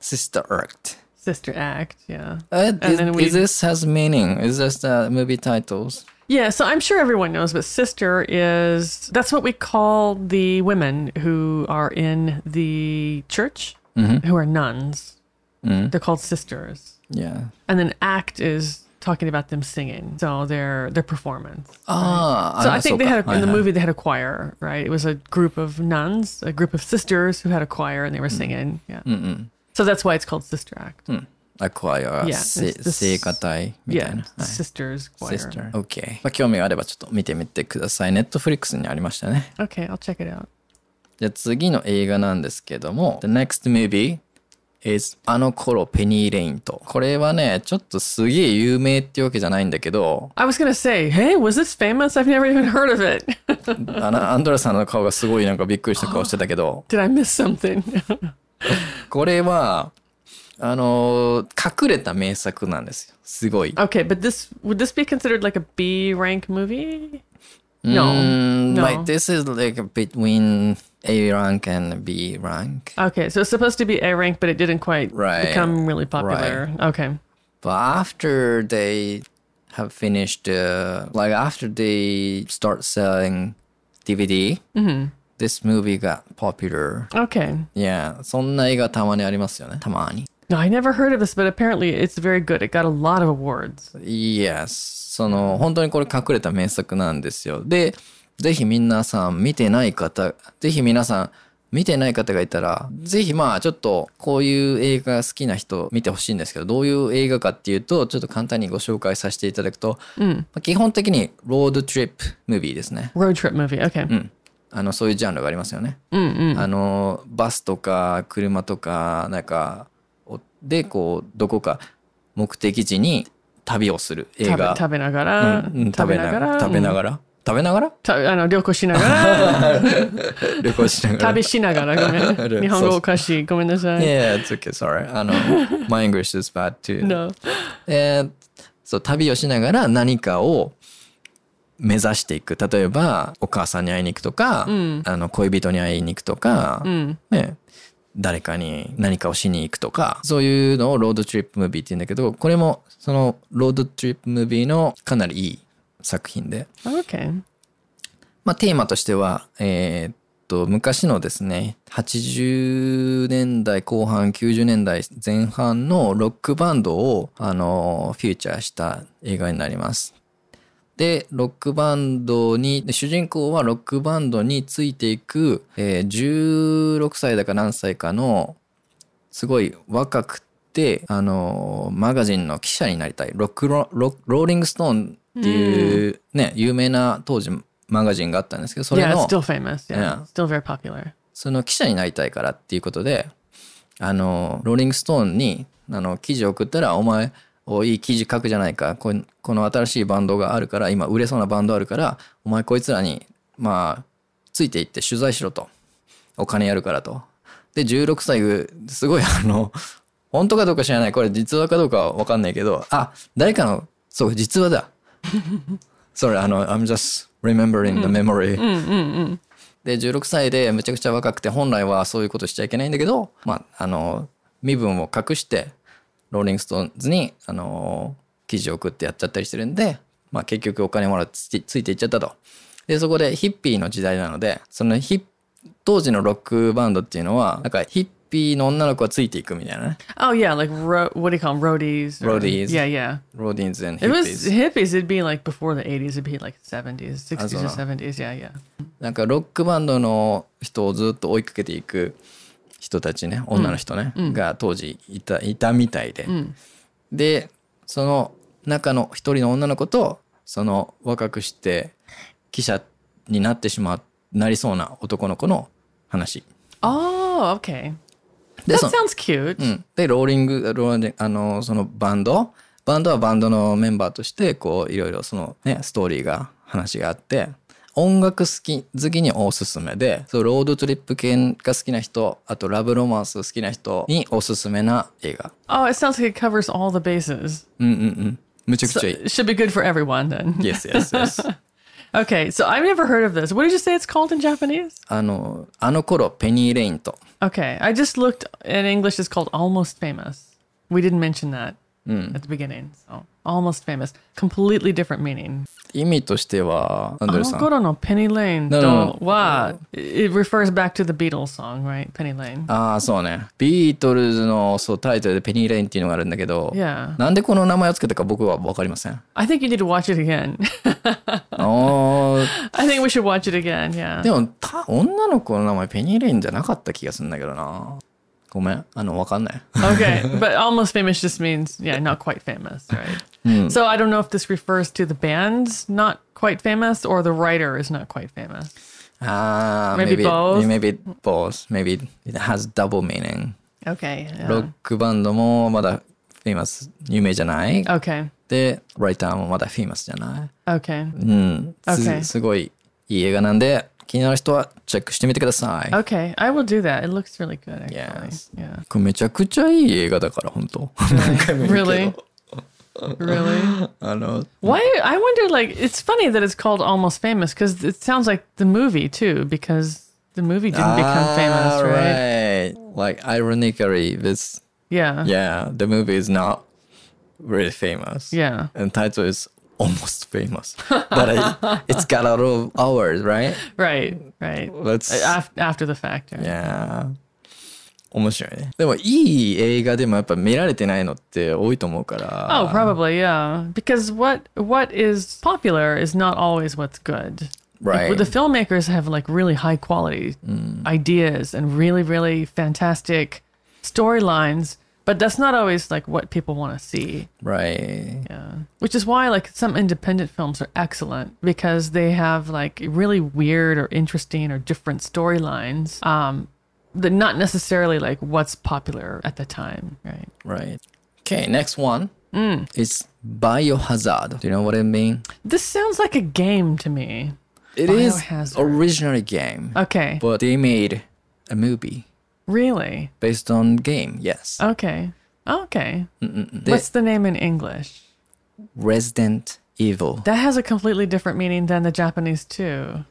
Sister Act Sister Act. Yeah. uh, is, then we- is this has meaning is this the movie titles Yeah, so I'm sure everyone knows, but sister is that's what we call the women who are in the church mm-hmm. who are nuns. Mm-hmm. They're called sisters. Yeah. And then act is talking about them singing, so their their performance. Ah, right? so I think they had a, in the movie they had a choir, right? It was a group of nuns, a group of sisters who had a choir, and they were singing. Yeah. Mm-mm. So that's why it's called Sister Act. Mm. Yeah, せ it's the s- 聖歌隊みたい Yeah, sisters choir. Sister OK まあ興味があればちょっと見てみてください Netflix にありましたね Okay, I'll check it out. じゃあ次の映画なんですけども、The next movie is あの頃ペニー・レインと。これはね、ちょっとすげえ有名っていうわけじゃないんだけど、I was gonna say, hey, was this famous? I've never even heard of it. あのアンドラさんの顔がすごいなんかびっくりした顔してたけど、Did I miss something? これは、あのー隠れた名作なんですよ。すごい。 okay, but this would this be considered like a B rank movie? う No, ーん no. Like this is like between A rank and B rank. Okay, so it's supposed to be A rank, but it didn't quite Right, become really popular. Okay. But after they have finished, uh, like after they start selling DVD, this movie got popular. Okay. Yeah, そんな映画たまにありますよね。たまに。 No, I never heard of this, but apparently it's very good. It got a lot of awards. Yes. その、本当にこれ隠れた名作なんですよ。で、ぜひ皆さん見てない方、ぜひ皆さん見てない方がいたら、ぜひまあちょっとこういう映画好きな人見てほしいんですけど、どういう映画かっていうと、ちょっと簡単にご紹介させていただくと、まあ基本的にロードトリップムービーですね。Road trip movie. Okay. あの、そういうジャンルがありますよね。あの、バスとか車とか、なんか、おで、こう、どこか目的地に旅をする映画。食べながら、うん食べながら。食べながら？食べながら？たあの旅行しながら 旅行しながら。旅しながらごめん 日本語おかしいごめんなさい Yeah, it's okay, sorry. あの、my English is bad too. No えーそう、旅をしながら何かを目指していく。例えば、お母さんに会いに行くとか、あの、恋人に会いに行くとか、ね、誰かに何かをしに行くとか、そういうのをロードトリップムービーって言うんだけど、これもそのロードトリップムービーのかなりいい作品で、Okay まあ、テーマとしては、えーっと、昔のですね、80年代後半、90年代前半のロックバンドを、あの、フューチャーした映画になります。で、ロックバンドに、で主人公はロックバンドについていく、えー16歳だか何歳かの、すごい若くて、あのーマガジンの記者になりたい。ロックロロローリングストーンっていうね、有名な当時マガジンがあったんですけど、それ Yeah, の still famous. Yeah, Yeah. still very popular. その記者になりたいからっていうことで、あの、ローリングストーンに、あの、記事を送ったら、お前、おいい記事書くじゃないか。ここの新しいバンドがあるから、今売れそうなバンドあるから、お前こいつらに、まあ、ついていって取材しろと。お金やるからと。で、16歳、すごいあの、本当かどうか知らない。これ実話かどうかはわかんないけど、あ、誰かの、そう、実話だ。Sorry, あの、I'm just remembering the memory. で、16歳でめちゃくちゃ若くて、本来はそういうことしちゃいけないんだけど、まあ、あの、身分を隠して、ローリングストーンズに、あの、記事を送ってやっちゃったりしてるんで、まあ結局お金もらってつついていっちゃったと。で、そこでヒッピーの時代なので、そのヒッ、当時のロックバンドっていうのは、なんかヒッピーの女の子はついていくみたいなね。Oh yeah, like ro- what do you call them? Roadies. or- Roadies. Yeah, yeah. ローディンズ and It was hippies。hippies. It'd be like before the 80s. It'd be like 70s, 60s or know. 70s. Yeah, yeah. なんかロックバンドの人をずっと追いかけていく人たちね女の人ね、が当時いたいたみたいで、でその中の一人の女の子とその若くして記者になってしまうなりそうな男の子の話。Oh, okay. で That そ sounds cute. うん、でローリングローリンあのそのバンド？バンドはバンドのメンバーとしてこういろいろそのねストーリーが話があって音楽好き好きにおすすめでそうロードトリップ系が好きな人あとラブロマンス好きな人におすすめな映画 Oh, it sounds like it covers all the bases. うんうんうんむちゃく So ちゃいい it should be good for everyone then. Yes yes yes Okay, so I've never heard of this. What did you say it's called in Japanese? あのあの頃ペニー・レインと Okay, I just looked in English. It's called Almost Famous. We didn't mention that At the beginning. So Almost Famous, completely different meaning. 意味としてはアンドレさん Kokoro no Penny Lane. No, no, no. don't- What? It refers back to the Beatles song, right? Penny Lane. ああそうねビートルズのそうタイトルでペニー・レインっていうのがあるんだけど Yeah. なんでこの名前をつけたか僕は分かりません I think you need to watch it again. あ I think we should watch it again. Yeah. ーでもた女の子の名前ペニー・レインじゃなかった気がするんだけどなごめんあの分かんない Okay, but almost famous just means yeah, not quite famous, right? So I don't know if this refers to the band's not quite famous or the writer is not quite famous. ああ Maybe both? maybe both maybe it has double meaning Okay. yeah. ロックバンドもまだフェイマス有名じゃない Okay. でライターもまだフェイマスじゃない Okay. うん、 Okay. すすごいいい映画なんで 気になる人はチェックしてみてください Okay. I will do that. It looks really good actually. Yes. Yeah. これめちゃくちゃいい映画だから本当何回も言うけ Really? ど Really? あの Why I wonder like it's funny that it's called almost famous cuz it sounds like the movie too because the movie didn't become famous, Ah, right? right. Like ironically, this Yeah. yeah, the movie is not really famous. Yeah. And title is almost famous, but it, it's got a lot of hours, right? Right. Right. Let's Af- after the fact. right? yeah. 面白いね。でもいい映画でもやっぱ見られてないのって多いと思うから。 Oh, probably, yeah. Because what what is popular is not always what's good. Right. Like, the filmmakers have like really high quality ideas and really really fantastic storylines, but that's not always like what people want to see. right. Yeah. Which is why like some independent films are excellent because they have like really weird or interesting or different storylines. Um that not necessarily like what's popular at the time, right? Right. Okay, next one is Biohazard. Do you know what I mean? This sounds like a game to me. It is Biohazard. originally game, Okay. but they made a movie Really? based on game. Yes. Okay. Okay. で What's the name in English? Resident Evil. That has a completely different meaning than the Japanese too.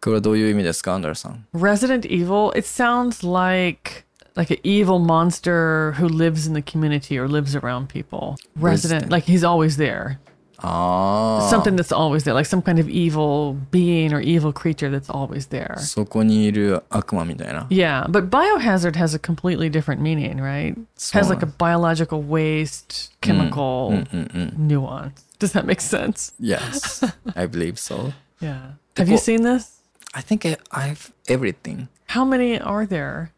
これはどういう意味ですか、アンダルさん。 Resident Evil, it sounds like like an evil monster who lives in the community or lives around people. Resident, Resident. like he's always there. ああ。 Something that's always there, like some kind of evil being or evil creature that's always there. そこにいる悪魔みたいな。 Yeah, but biohazard has a completely different meaning, right? So- has like a biological waste, chemical nuance. Does that make sense? Yes, I believe so. Yeah. Have you Well- seen this? I think I, I've everything. How many are there?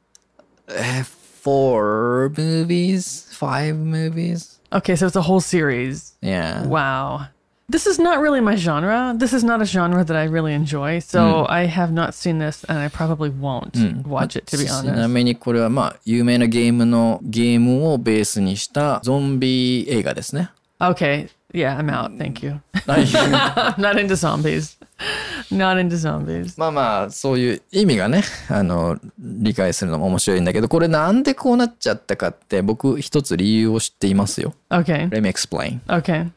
Uh, four movies, five movies. Okay, so it's a whole series. Yeah. Wow. This is not really my genre. This is not a genre that I really enjoy. So I have not seen this and I probably won't watch it to be ちな honest. みにこれはまあ有名なゲームのゲームをベースにしたゾンビ映画ですね。 Okay. Yeah, I'm out. Thank you. not into zombies. Not into zombies. まあまあそういう意味がねあの理解するのも面白いんだけどこれなんでこうなっちゃったかって僕一つ理由を知っていますよ。Okay. Let me explain. Okay. っ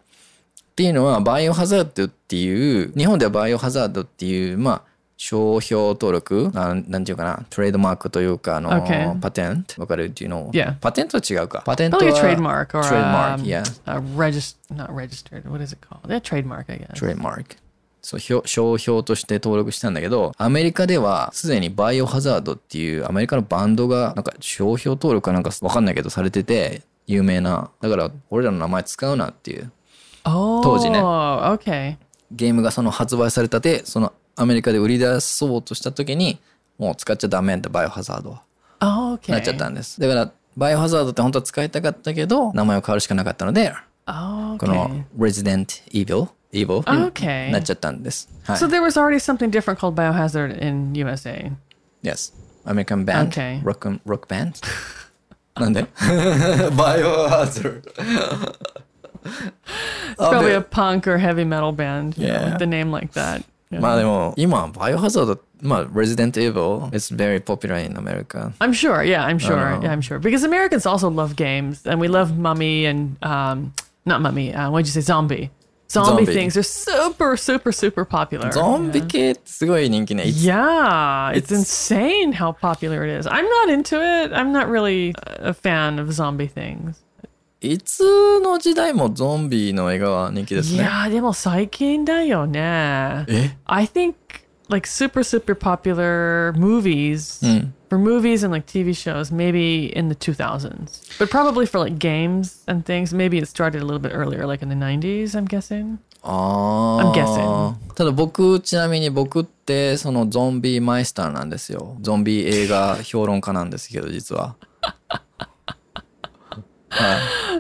ていうのはバイオハザードっていう日本ではバイオハザードっていうまあ商標登録なんなんていうかなトレードマークというかあの、Okay. パテントわかるっていうの Yeah. パテントは違うかパテントは Probably a trademark or トレードマー um, ク yeah a regist- not registered. What is it called? Yeah, trademark, I guess. トレードマークそう標商標として登録したんだけどアメリカではすでにバイオハザードっていうアメリカのバンドがなんか商標登録かなんかわかんないけどされてて有名なだから俺らの名前使うなっていう Oh, 当時ね。okay. ゲームがその発売されたてそのアメリカで売り出そうとした時にもう使っちゃダメってバイオハザードは Oh, okay. なっちゃったんですだからバイオハザードって本当は使いたかったけど名前を変わるしかなかったので Oh, この okay. Resident Evil Evil に Okay. なっちゃったんです、はい So there was already something different called Biohazard in USA. Yes American band Okay. rock, rock band なんでバイオハザード It's probably a punk or heavy metal band. you know, Yeah. with the name like that. Yeah. まあでも今バイオハザードまあ Resident Evil is very popular in America I'm sure. Yeah, I'm sure. know. Yeah, I'm sure. Because Americans also love games, and we love Mummy and um, not Mummy. Uh, what'd you say? Zombie. Zombie, Zombie. things are super, super, super popular. ゾンビ系ってすごい人気ね。 Yeah, it's, It's- insane how popular it is. I'm not into it. I'm not really a fan of zombie things. いつの時代もゾンビの映画は人気ですね。Yeah, でも最近だよね。え I think like super super popular movies for movies and like TV shows maybe in the 2000s. But probably for like games and things maybe it started a little bit earlier like in the 90s I'm guessing. あ I'm あ。guessing. ただ僕、ちなみに僕ってそのゾンビマイスターなんですよ。ゾンビ映画評論家なんですけど、実は。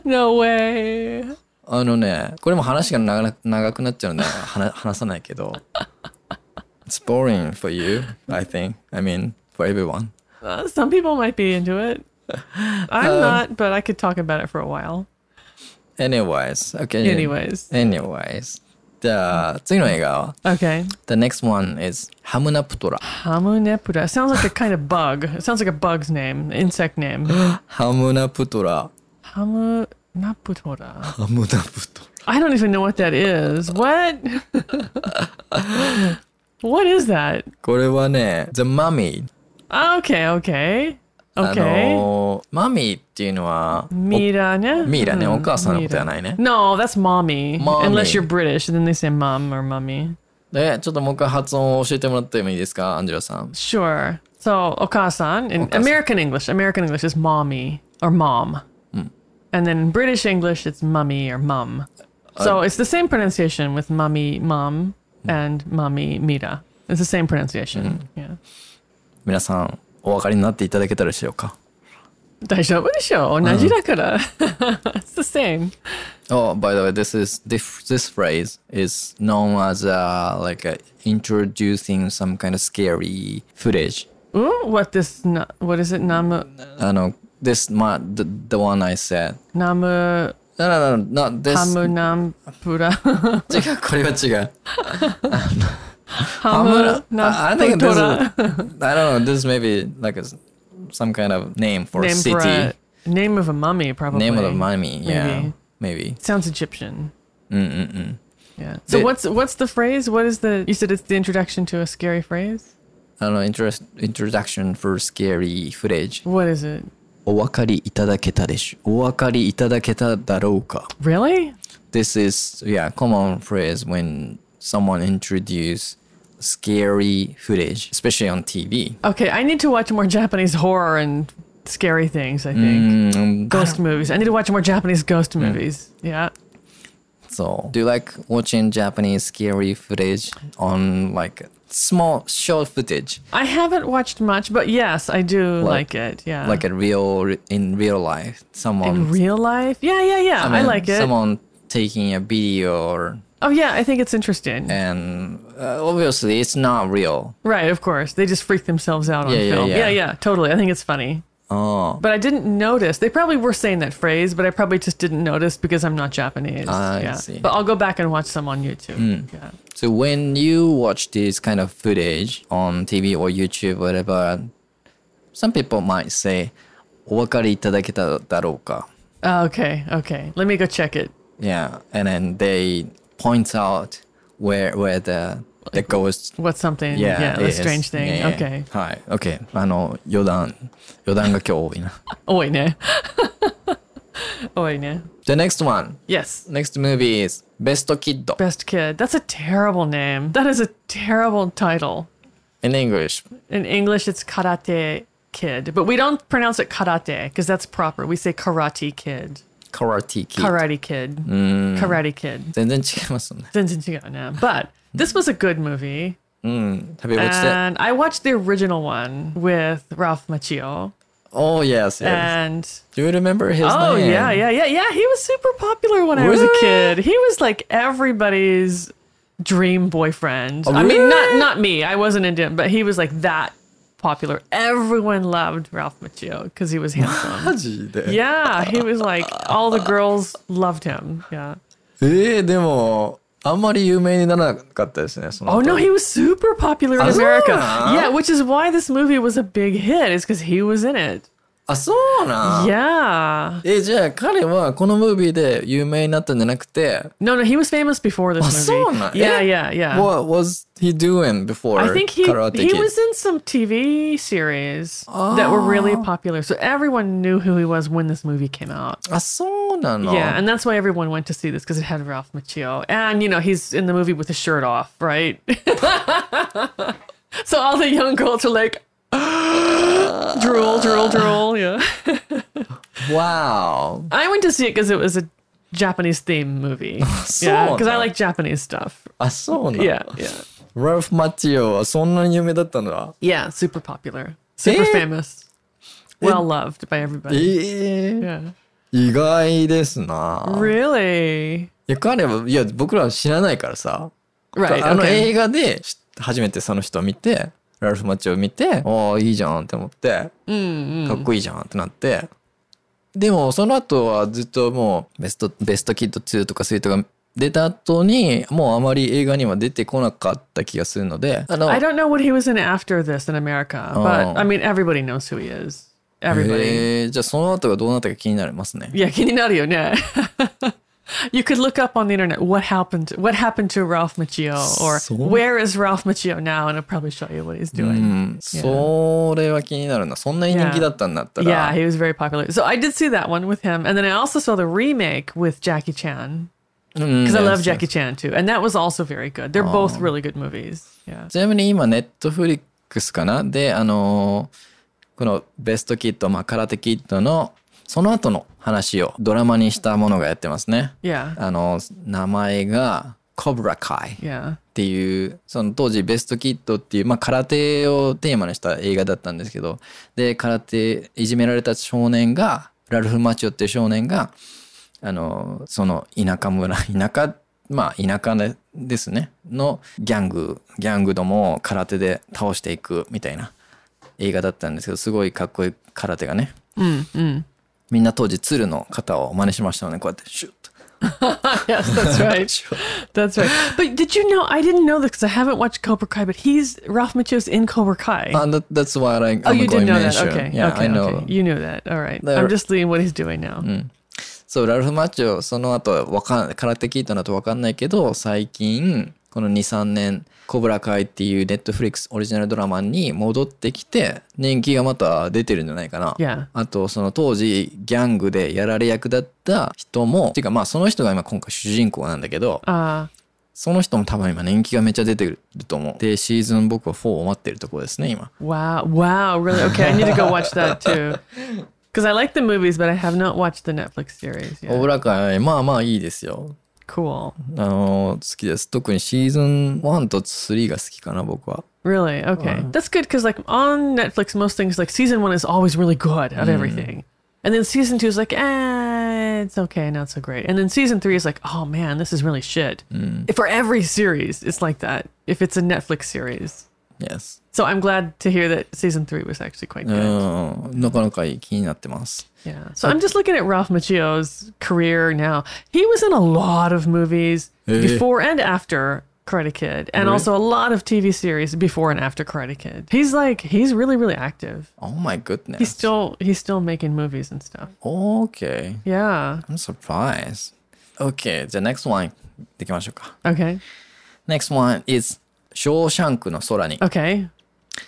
No way. あのね、これも話が長な長くなっちゃうんで話話さないけど。It's boring for you, I think. I mean, for everyone. Uh, some people might be into it. I'm not, but I could talk about it for a while. Anyways, okay. Anyways. Anyways. じゃあ、次の映画は Okay. The next one is ハムナプトラ。 Hamunepura. Sounds like a kind of bug. It sounds like a bug's name, insect name. ハムナプトラ。 Hamunaputora. ハムナプトラ。 I don't even know what that is. What? what is that? これはね、The Mummy。 Okay, okay. あ Okay. のー、マミーっていうのは、 Mira, ne? ミイラね、 Hmm, お母さんのことじゃ Mira. ないね。 No, that's mommy. Mommy. Unless you're British, then they say mum or mummy. で、ちょっともう一回発音を教えてもらってもいいですか、アンジェラさん。 Sure. So, okasan, in Okasan. American English, American English is mommy or mom. And then in British English, it's mummy or mum. So it's the same pronunciation with mummy, mum, and mummy, mira. It's the same pronunciation. Yeah. 皆さん、お分かりになっていただけたでしょうか。大丈夫でしょ同じだから。it's the same. Oh, by the way, this is this this phrase is known as uh, like uh introducing some kind of scary footage. Ooh, what this, na- what is it? Namu, あの、 this my the, the one I said. namu, No, no, no, not this. hamu nampura. 違う、これは違う。 hamu I I think this is, nampura. I don't know, this may be like a, some kind of name for a Name city. for a, name of a mummy, probably. name of the mummy, yeah. Maybe. Maybe. Sounds Egyptian. Mm-mm-mm. Yeah. So The- what's what's the phrase? What is the? You said it's the introduction to a scary phrase. あの、interest, introduction for scary footage. What is it? お分かりいただけたでしょお分かりいただけただろうか Really? This is, yeah, common phrase when someone introduce scary footage, especially on TV. Okay, I need to watch more Japanese horror and scary things. I think Mm, ghost movies. I need to watch more Japanese ghost movies. Yeah. So, do you like watching Japanese scary footage on like small short footage, I haven't watched much, but yes, I do like, it. Yeah. like a real in real life? Someone, in real life? Yeah, yeah, yeah. I, mean, like it. Someone taking a video, or, Oh yeah, I think it's interesting. and uh, obviously it's not real. Right, of course. They just freak themselves out on Yeah, yeah, film. yeah. yeah, yeah, totally. I think it's funny. Oh, But I didn't notice. They probably were saying that phrase, but I probably just didn't notice because I'm not Japanese. I yeah. see. But I'll go back and watch some on YouTube. Yeah. so when you watch this kind of footage on TV or YouTube, whatever, some people might say, お分かりいただけただろうか Oh, okay, okay. Let me go check it. Yeah, and then they point out where where the the ghost. What's something? Yeah, Yeah, the is. strange thing. Yeah, yeah. Okay. はい、OK。あの余談余談が今日多いな。 Oh wait, no. oh wait, no. The next one, Yes. next movie is Best Kid Best Kid. That's a terrible name. That is a terrible title. in English. In English, it's Karate Kid, but we don't pronounce it Karate because that's proper. We say Karate Kid, Karate Kid. Karate Kid, Mm. Karate Kid. 全然違いますね。全然違うね. But this was a good movie, うん。Have you watched it? and I watched the original one with Ralph Macchio. Oh yes, yes. And Do you remember his oh name? yeah, yeah, yeah, yeah. He was super popular when I was a Really? kid. He was like everybody's dream boyfriend. Oh, I mean, not really? not me. I wasn't into him, but he was like that popular. Everyone loved Ralph Macchio because he was handsome. マジで yeah, he was like all the girls loved him. Yeah. えー、でも あんまり有名にならなかったですね。その Oh 後 no, he was super popular in Ah, America. so? Yeah, which is why this movie was a big hit. Is because he was in it. あそうなん Yeah. えじゃあ彼はこのムービーで有名になったんじゃなくて No, no, he was famous before this あ movie. そうなん Yeah, え yeah, yeah. What was he doing before I think he Karate he Kid? was in some TV series that were really popular. So everyone knew who he was when this movie came out. あそうなの Yeah, and that's why everyone went to see this because it had Ralph Macchio, and you know he's in the movie with his shirt off, right? so all the young girls are like, drool, drool, drool. Yeah, Wow I went to see it because it was a Japanese theme movie. yeah, because I like Japanese stuff. あそうなの Yeah, yeah, ラルフ・マッチオはそんなに有名だったんだ yeah. Super popular, super Eh? famous, well loved by everybody. ええ Yeah. 意外ですな Really? いや彼はいや僕らは知らないからさ Right. あの.映画で知初めてその人を見てラルフ・マッチオを見てああいいじゃんって思ってかっこいいじゃんってなってでもその後はずっともうベストベストキッド2とか3とか出た後にもうあまり映画には出てこなかった気がするのであの I don't know what he was in after this in America, but Oh. I mean, everybody knows who he is. Everybody. えーじゃあその後がどうなったか気になりますね Yeah, 気になるよね. you could look up on the internet what happened what happened to Ralph Macchio or そう where is Ralph Macchio now and it'll probably show you what he's う doing. んそれは気になるなそんなに人気だったんだったら Yeah, he was very popular. So I did see that one with him and then I also saw the remake with Jackie Chan うん because I love yes, Jackie Chan too and that was also very good. They're both really good movies. Yeah. ちなみに今、ネットフリックスかなで、あのーこのベストキッド、まあ、空手キッドの、 その後の話をドラマにしたものがやってますね。Yeah. あの、名前が、コブラカイっ.ていう、その当時ベストキッドっていう、まあ、空手をテーマにした映画だったんですけど、で、空手、いじめられた少年が、ラルフ・マチオっていう少年が、あの、その田舎村、田舎、まあ田舎でですね、のギャング、ギャングどもを空手で倒していくみたいな映画だったんですけど、すごいかっこいい空手がね。みんな当時鶴の型を真似しましたよね、こうやってシュッと。Yes, that's right. That's right. But did you know? I didn't know this because I haven't watched Cobra Kai, but he's Ralph Macchio's in Cobra Kai. And that, that's what I, I'm oh, you going did know to that. mention. Okay. Yeah, okay. I know. Okay. You knew that. All right. There- I'm just seeing what he's doing now. そう、ラルフ・マッチョ、その後、わかん、空手聞いたのとわかんないけど、最近、この2、3年、コブラ会っていうネットフリックスオリジナルドラマに戻ってきて、人気がまた出てるんじゃないかな。Yeah. あと、その当時、ギャングでやられ役だった人も、ていうかまあその人が今今回主人公なんだけど、Uh, その人も多分今人気がめっちゃ出てると思う。で、シーズン僕は4を待ってるところですね、今。wow. Wow. Really? Okay. I need to go watch that too. Because I like the movies, but I have not watched the Netflix series コ yet. ブラ会、まあまあいいですよ。Cool. あの好きです。特にシーズン1と3が好きかな、僕は。 Really? Okay. That's good because, like, on Netflix, most things, like, season one is always really good at everything. And then season two is like, eh, it's okay, not so great. And then season three is like, oh man, this is really shit. For every series, it's like that. If it's a Netflix series. Yes. So I'm glad to hear that season three was actually quite う good. ん、なかなかいい気になってます。 Yeah. So I'm just looking at Ralph Macchio's career now. He was in a lot of movies Eh. before and after Karate Kid, and Really? also a lot of TV series before and after Karate Kid. He's like he's really really active. Oh my goodness. He's still he's still making movies and stuff. Okay. Yeah. I'm surprised. Okay, じゃあ next one できましょうか。 Okay. Next one is ショーシャンクの空に。Okay.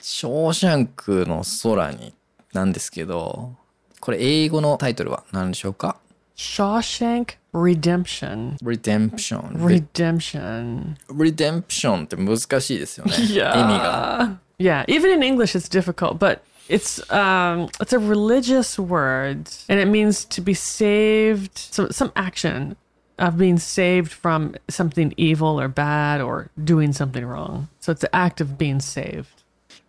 ショーシャンクの空になんですけど、これ英語のタイトルは何でしょうか Shawshank Redemption. ?Redemption。Redemption. Redemption って難しいですよね。意味が。Yeah. Even in English, it's difficult, but it's um it's a religious word, and it means to be saved. So some action of being saved from something evil or bad or doing something wrong. So it's the act of being saved.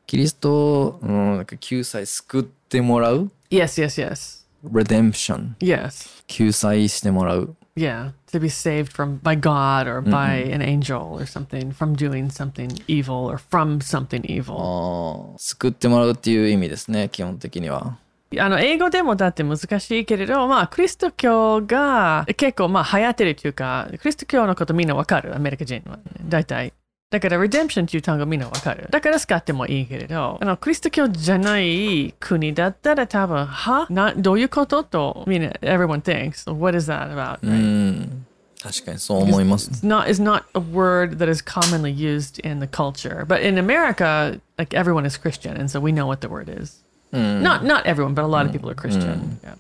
キリストを、うん、なんか救済救ってもらう Yes. Yes. Yes. Redemption。 Yes. 救済してもらう。 Yeah. To be saved from by God or by an angel or something from doing something evil or from something evil. あー救ってもらうっていう意味ですね、基本的には。 あの、英語でもだって難しいけれど、まあ、クリスト教が結構、まあ、流行ってるというか、クリスト教のことみんなわかる、アメリカ人は、大体。だから、redemption っていう単語みんなわかる。だから使ってもいいけれど、あの、クリスト教じゃない国だったら多分、はな、どういうことと、みんな、everyone thinks, what is that about? う right? ん。確かにそう思います。It's not is not a word that is commonly used in the culture. But in America, like everyone is Christian, and so we know what the word is. Not not everyone, but a lot of people are Christian. Yeah.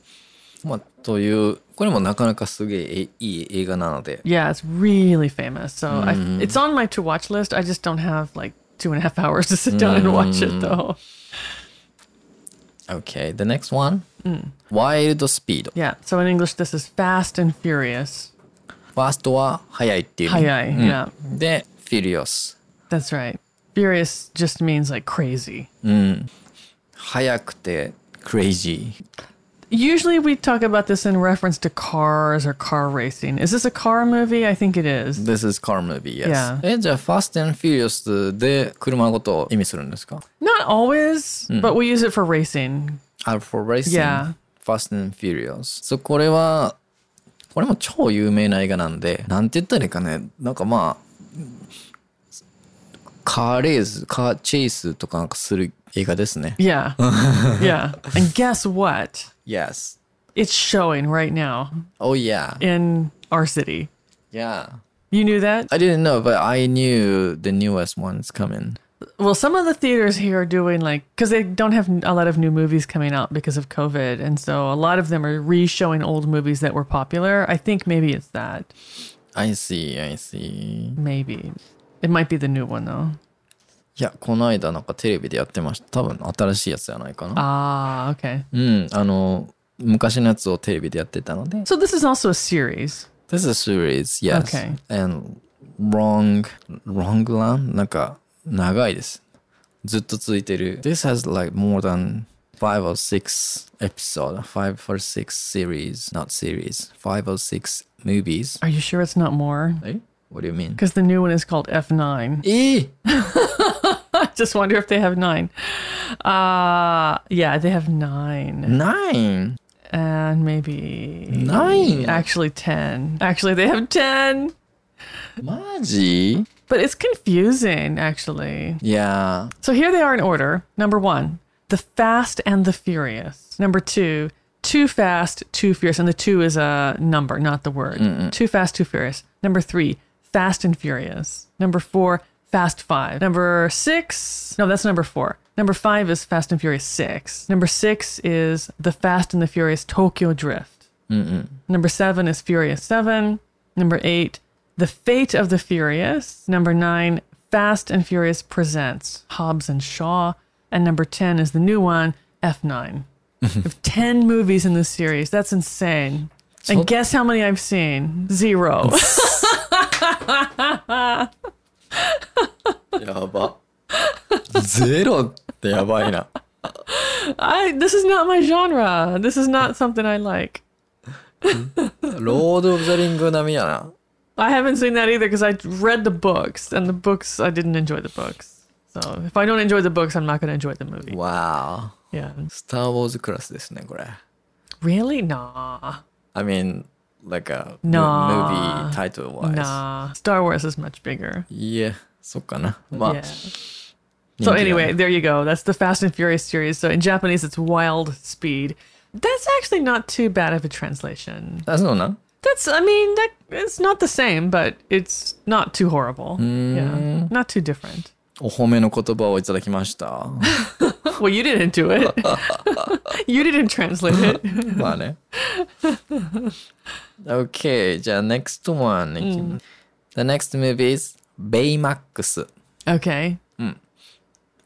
まあ、という、これもなかなかすげえいい映画なので、 Yeah, it's really famous. So I, it's on my to watch list. I just don't have like two and a half hours to sit down and watch it though. Okay, the next one. Wild Speed. Yeah. So in English, this is Fast and Furious. ファーストは速いっていう意味。 Hayai. Yeah, で、Furious。 that's right. Furious just means like crazy. 速くて crazy。Usually we talk about this in reference to cars or car racing. Is this a car movie? I think it is. This is car movie, yes. Yeah. え、じゃあ Fast and Furious で車のことを意味するんですか Not always, but we use it for racing. ?Are for racing? Yeah. Fast and Furious. そう、これは、これも超有名な映画なんで、なんて言ったらいいかね。なんかまあ、カーレース、カーチェイスとかなんかする。Yeah. yeah. And guess what? Yes. It's showing right now Oh yeah. in our city. Yeah. You knew that? I didn't know, but I knew the newest one's coming. Well, some of the theaters here are doing like, because they don't have a lot of new movies coming out because of COVID. And so a lot of them are re showing old movies that were popular. I think maybe it's that. I see, I see. Maybe. It might be the new one though. いや、この間なんかテレビでやってました。多分新しいやつじゃないかな。Ah, okay. うん、あの、昔のやつをテレビでやってたので。So this is also a series. This is a series, yes. Okay. And wrong, wrong run? なんか、長いです。ずっと続いてる。This has like more than five or six episode, five or six series, not series, five or six movies. Are you sure it's not more? え What do you mean? Because the new one is called F9. E. I just wonder if they have nine. Uh yeah, they have nine. Nine. And maybe Nine. Actually ten. Actually they have ten. Maji. But it's confusing, actually. Yeah. So here they are in order. Number one, The Fast and the Furious. Number two, Too Fast, Too fierce, And the two is a number, not the word. Mm-mm. Too Fast, Too Furious. Number three, Fast and Furious. Number four, Fast Five. Number six, no, that's number four. Number five is Fast and Furious Six. Number six is The Fast and the Furious Tokyo Drift. Number seven is Furious Seven. Number eight, The Fate of the Furious. Number nine, Fast and Furious Presents Hobbs and Shaw. And number 10 is the new one, F9. we have 10 movies in this series. That's insane. And guess how many I've seen? Zero. やば。ゼロってやばいな。I this is not my genre. This is not something I like. Lord of the Ring I haven't seen that either because I read the books and the books I didn't enjoy the books. So if I don't enjoy the books, I'm not gonna enjoy the movie. Wow. Yeah. Star Wars クラスですね、これ。Really? Nah. I mean, like a Nah. movie title wise. Nah. Star Wars is much bigger. いえ、そっかな。まあ、 yeah. 人気だ So ね anyway, there you go. That's the Fast and Furious series. So in Japanese, it's Wild Speed. That's actually not too bad of a translation. あ、そうなん That's, I mean, that it's not the same, but it's not too horrible. Yeah, not too different. お褒めの言葉をいただきました。 Well, you didn't do it. you didn't translate it. まあね。 okay, じゃあ next one いきます。The next movie is Baymax. Okay.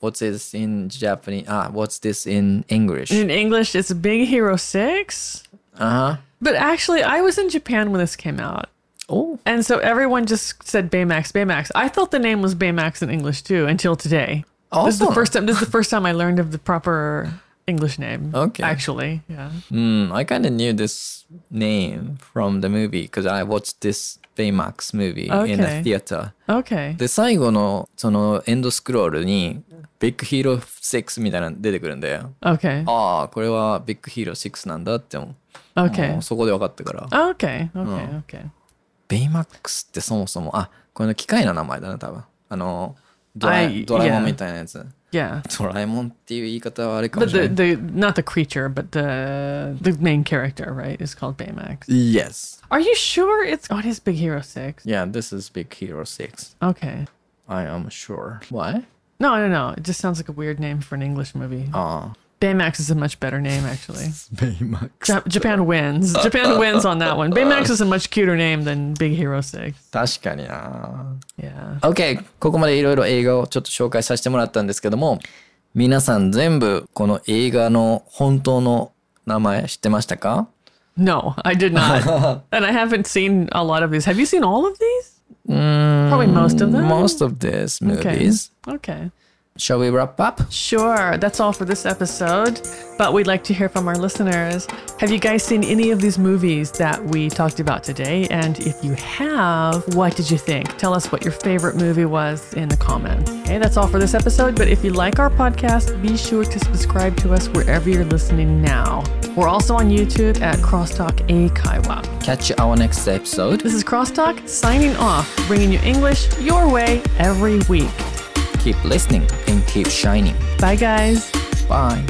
What's this in Japanese? Ah, what's this in English? In English, it's Big Hero 6. Uh-huh. But actually, I was in Japan when this came out. Oh, And so everyone just said Baymax, Baymax. I thought the name was Baymax in English too until today. This is the Awesome. first time. This is the first time I learned of the proper English name. Okay. Actually, yeah. mm, I kind of knew this name from the movie because I watched this Baymax movie in a Okay. theater. Okay. で、最後のそのエンドスクロールにビッグヒーロー6みたいなの出てくるんで、Okay. ああ、これはビッグヒーロー6なんだって思う。Okay. そこで分かったから。Okay. Okay. Okay. ベイマックスってそもそも、あ、これの機械の名前だね、多分。あの、ドラドラえもん.みたいなやつ。Yeah. ドラえもんっていう言い方はあれかも But しれ the, ない。 the not the creature, but the the main character, right, is called Baymax. Yes. Are you sure it's oh, it is Big Hero Six? Yeah, this is Big Hero 6. Okay. I am sure. Why? No, no, no. It just sounds like a weird name for an English movie. ああ。 Baymax is a much better name, actually. ベイマックス。 Ja- Japan wins. Japan wins on that one. Baymax is a much cuter name than Big Hero 6. 確かにな。 Yeah. OK、ここまでいろいろ映画をちょっと紹介させてもらったんですけども、皆さん全部この映画の本当の名前知ってましたか No, I did not. and I haven't seen a lot of these. Have you seen all of these? Probably most of them. Most of these Okay. movies. Okay. Shall we wrap up? Sure, that's all for this episode. But we'd like to hear from our listeners. Have you guys seen any of these movies that we talked about today? And if you have, what did you think? Tell us what your favorite movie was in the comments. Okay, that's all for this episode. But if you like our podcast, be sure to subscribe to us wherever you're listening now. We're also on YouTube at Crosstalk Eikaiwa. Catch our next episode. This is Crosstalk signing off, bringing you English your way every week. Keep listening and keep shining. Bye, guys. Bye.